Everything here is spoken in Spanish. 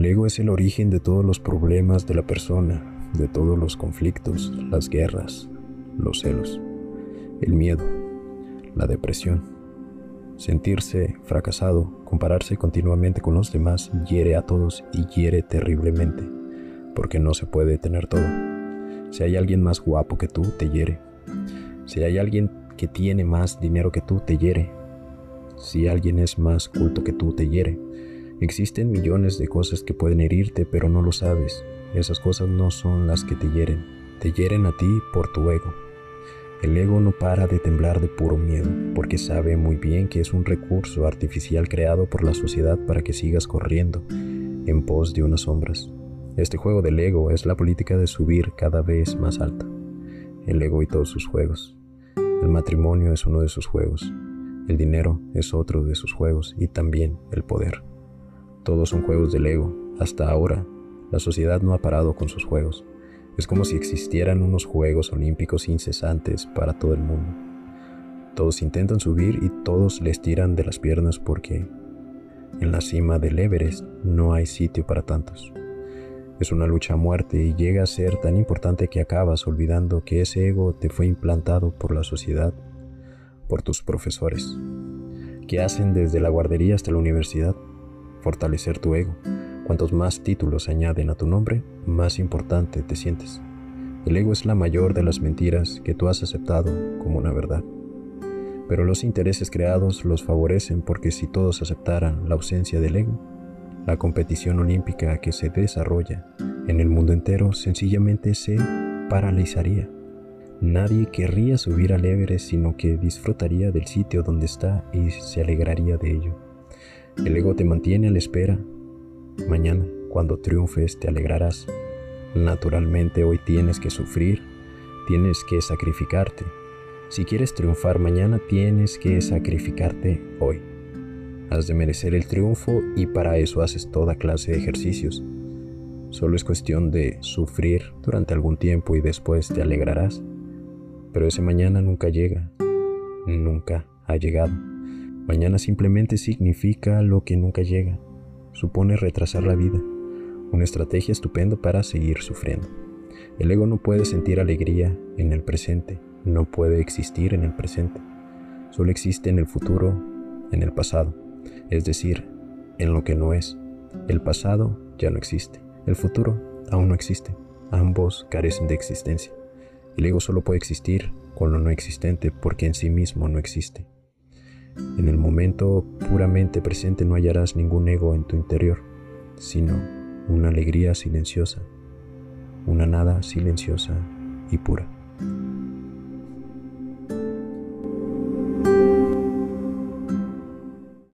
El ego es el origen de todos los problemas de la persona, de todos los conflictos, las guerras, los celos, el miedo, la depresión. Sentirse fracasado, compararse continuamente con los demás hiere a todos y hiere terriblemente, porque no se puede tener todo. Si hay alguien más guapo que tú, te hiere. Si hay alguien que tiene más dinero que tú, te hiere. Si alguien es más culto que tú, te hiere. Existen millones de cosas que pueden herirte, pero no lo sabes. Esas cosas no son las que te hieren. Te hieren a ti por tu ego. El ego no para de temblar de puro miedo, porque sabe muy bien que es un recurso artificial creado por la sociedad para que sigas corriendo en pos de unas sombras. Este juego del ego es la política de subir cada vez más alta. El ego y todos sus juegos. El matrimonio es uno de sus juegos. El dinero es otro de sus juegos y también el poder. Todos son juegos del ego. Hasta ahora, la sociedad no ha parado con sus juegos. Es como si existieran unos Juegos Olímpicos incesantes para todo el mundo. Todos intentan subir y todos les tiran de las piernas porque en la cima del Everest no hay sitio para tantos. Es una lucha a muerte y llega a ser tan importante que acabas olvidando que ese ego te fue implantado por la sociedad, por tus profesores, que hacen desde la guardería hasta la universidad fortalecer tu ego. Cuantos más títulos añaden a tu nombre, más importante te sientes. El ego es la mayor de las mentiras que tú has aceptado como una verdad. Pero los intereses creados los favorecen porque si todos aceptaran la ausencia del ego, la competición olímpica que se desarrolla en el mundo entero sencillamente se paralizaría. Nadie querría subir al Everest sino que disfrutaría del sitio donde está y se alegraría de ello. El ego te mantiene a la espera. Mañana, cuando triunfes, te alegrarás. Naturalmente hoy tienes que sufrir, tienes que sacrificarte. Si quieres triunfar mañana, tienes que sacrificarte hoy. Has de merecer el triunfo y para eso haces toda clase de ejercicios. Solo es cuestión de sufrir durante algún tiempo y después te alegrarás. Pero ese mañana nunca llega, nunca ha llegado. Mañana simplemente significa lo que nunca llega. Supone retrasar la vida. Una estrategia estupenda para seguir sufriendo. El ego no puede sentir alegría en el presente, no puede existir en el presente. Solo existe en el futuro, en el pasado, es decir, en lo que no es. El pasado ya no existe, el futuro aún no existe. Ambos carecen de existencia. El ego solo puede existir con lo no existente porque en sí mismo no existe. En el momento puramente presente no hallarás ningún ego en tu interior, sino una alegría silenciosa, una nada silenciosa y pura.